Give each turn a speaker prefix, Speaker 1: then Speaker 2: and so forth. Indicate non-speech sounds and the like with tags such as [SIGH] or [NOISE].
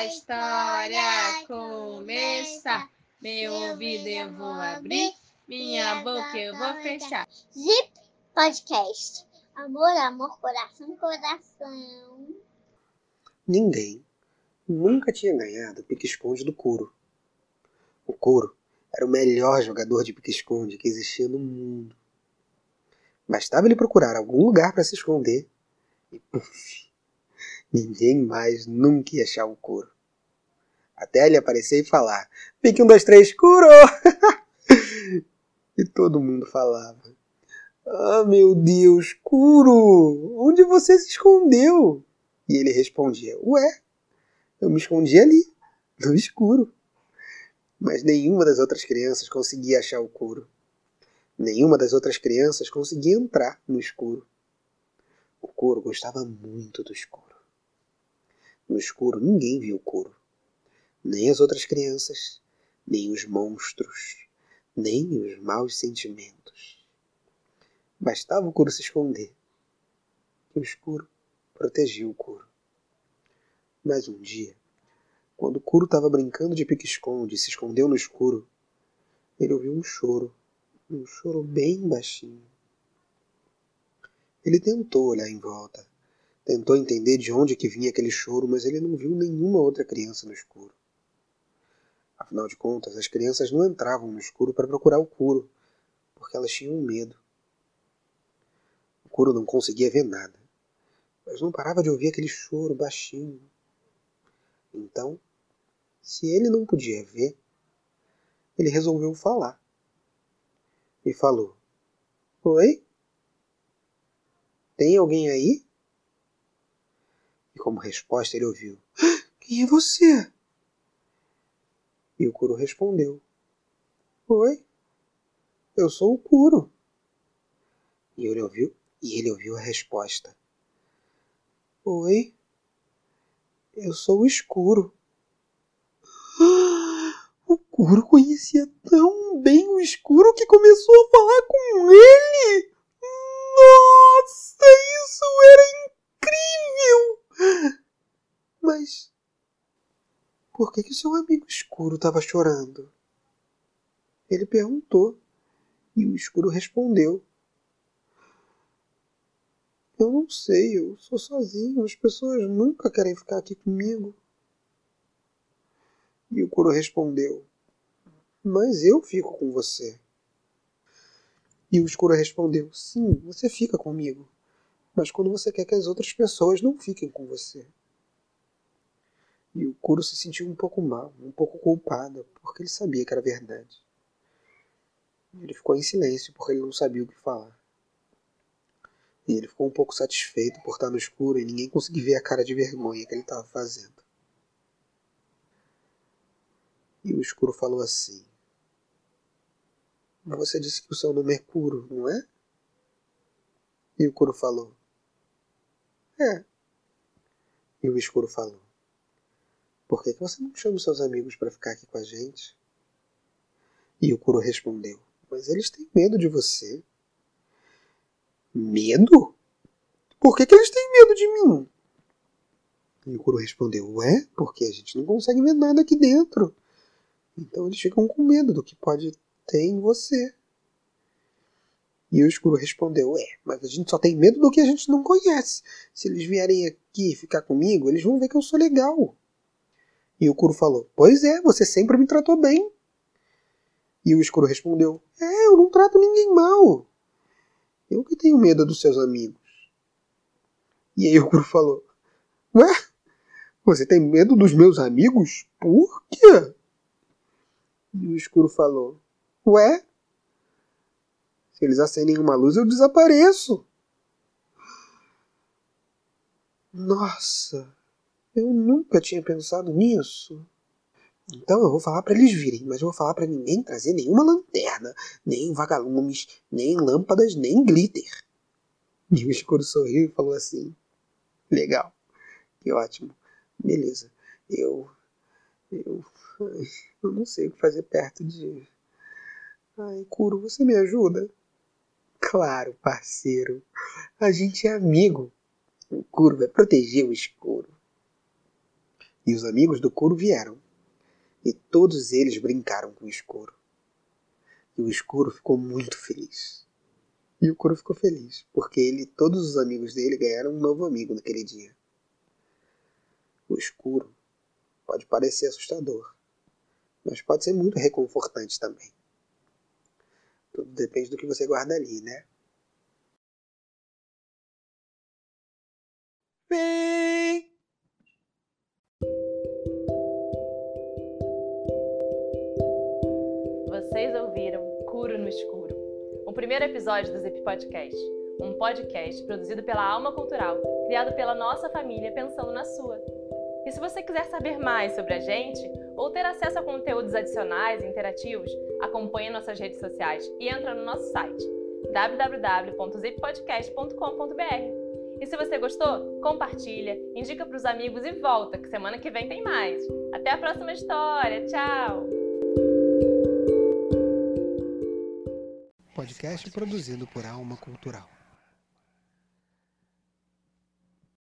Speaker 1: a história começar. Meu ouvido eu vou abrir, minha boca eu vou fechar.
Speaker 2: Zip Podcast. Amor, amor, coração, coração.
Speaker 3: Ninguém nunca tinha ganhado o pique-esconde do Curo. O Curo era o melhor jogador de pique-esconde que existia no mundo. Bastava ele procurar algum lugar para se esconder e puf, ninguém mais nunca ia achar o Curo. Até ele aparecer e falar: Pique um, dois, três, Curo! [LAUGHS] e todo mundo falava: Ah, meu Deus, Curo, onde você se escondeu? E ele respondia: Ué, eu me escondi ali, no escuro. Mas nenhuma das outras crianças conseguia achar o couro. Nenhuma das outras crianças conseguia entrar no escuro. O couro gostava muito do escuro. No escuro ninguém viu o couro. Nem as outras crianças, nem os monstros, nem os maus sentimentos. Bastava o couro se esconder. E o escuro protegia o couro. Mas um dia, quando o Kuro estava brincando de pique-esconde e se escondeu no escuro, ele ouviu um choro, um choro bem baixinho. Ele tentou olhar em volta, tentou entender de onde que vinha aquele choro, mas ele não viu nenhuma outra criança no escuro. Afinal de contas, as crianças não entravam no escuro para procurar o Kuro, porque elas tinham medo. O Kuro não conseguia ver nada, mas não parava de ouvir aquele choro baixinho, então, se ele não podia ver, ele resolveu falar. E falou: Oi? Tem alguém aí? Como resposta ele ouviu: Quem é você? E o Curo respondeu: Oi, eu sou o Curo. E ele ouviu, e ele ouviu a resposta: Oi, eu sou o escuro. [GASPS] O Curo conhecia tão bem o escuro que começou a falar com ele. Nossa, isso era incrível! Mas por que, que seu amigo escuro estava chorando? Ele perguntou e o escuro respondeu. Eu não sei, eu sou sozinho, as pessoas nunca querem ficar aqui comigo. E o coro respondeu: Mas eu fico com você. E o escuro respondeu: Sim, você fica comigo, mas quando você quer que as outras pessoas não fiquem com você. E o Kuro se sentiu um pouco mal, um pouco culpado, porque ele sabia que era verdade. Ele ficou em silêncio porque ele não sabia o que falar. E ele ficou um pouco satisfeito por estar no escuro e ninguém conseguia ver a cara de vergonha que ele estava fazendo. E o escuro falou assim: Você disse que o seu nome é Curo, não é? E o Curo falou: É. E o escuro falou: Por que, você não chama os seus amigos para ficar aqui com a gente? E o Curo respondeu: Mas eles têm medo de você. Medo? Por que, que eles têm medo de mim? E o Kuro respondeu: Ué, porque a gente não consegue ver nada aqui dentro. Então eles ficam com medo do que pode ter em você. E o escuro respondeu: É, mas a gente só tem medo do que a gente não conhece. Se eles vierem aqui ficar comigo, eles vão ver que eu sou legal. E o Kuro falou: Pois é, você sempre me tratou bem. E o escuro respondeu: É, eu não trato ninguém mal. Eu que tenho medo dos seus amigos. E aí o Kuro falou: Ué? Você tem medo dos meus amigos? Por quê? E o escuro falou: Ué? Se eles acendem uma luz, eu desapareço. Nossa, eu nunca tinha pensado nisso. Então eu vou falar para eles virem, mas eu vou falar para ninguém trazer nenhuma lanterna, nem vagalumes, nem lâmpadas, nem glitter. E o escuro sorriu e falou assim: Legal, que ótimo, beleza. Eu. Eu. Eu não sei o que fazer perto de. Ai, Curo, você me ajuda? Claro, parceiro. A gente é amigo. O Curo vai proteger o escuro. E os amigos do couro vieram. E todos eles brincaram com o escuro. E o escuro ficou muito feliz. E o couro ficou feliz, porque ele e todos os amigos dele ganharam um novo amigo naquele dia. O escuro pode parecer assustador, mas pode ser muito reconfortante também. Tudo depende do que você guarda ali, né?
Speaker 1: No Escuro, o primeiro episódio do Zip Podcast, um podcast produzido pela Alma Cultural, criado pela nossa família pensando na sua. E se você quiser saber mais sobre a gente ou ter acesso a conteúdos adicionais e interativos, acompanhe nossas redes sociais e entra no nosso site www.zippodcast.com.br. E se você gostou, compartilha, indica para os amigos e volta, que semana que vem tem mais. Até a próxima história. Tchau!
Speaker 3: Podcast produzido por Alma Cultural.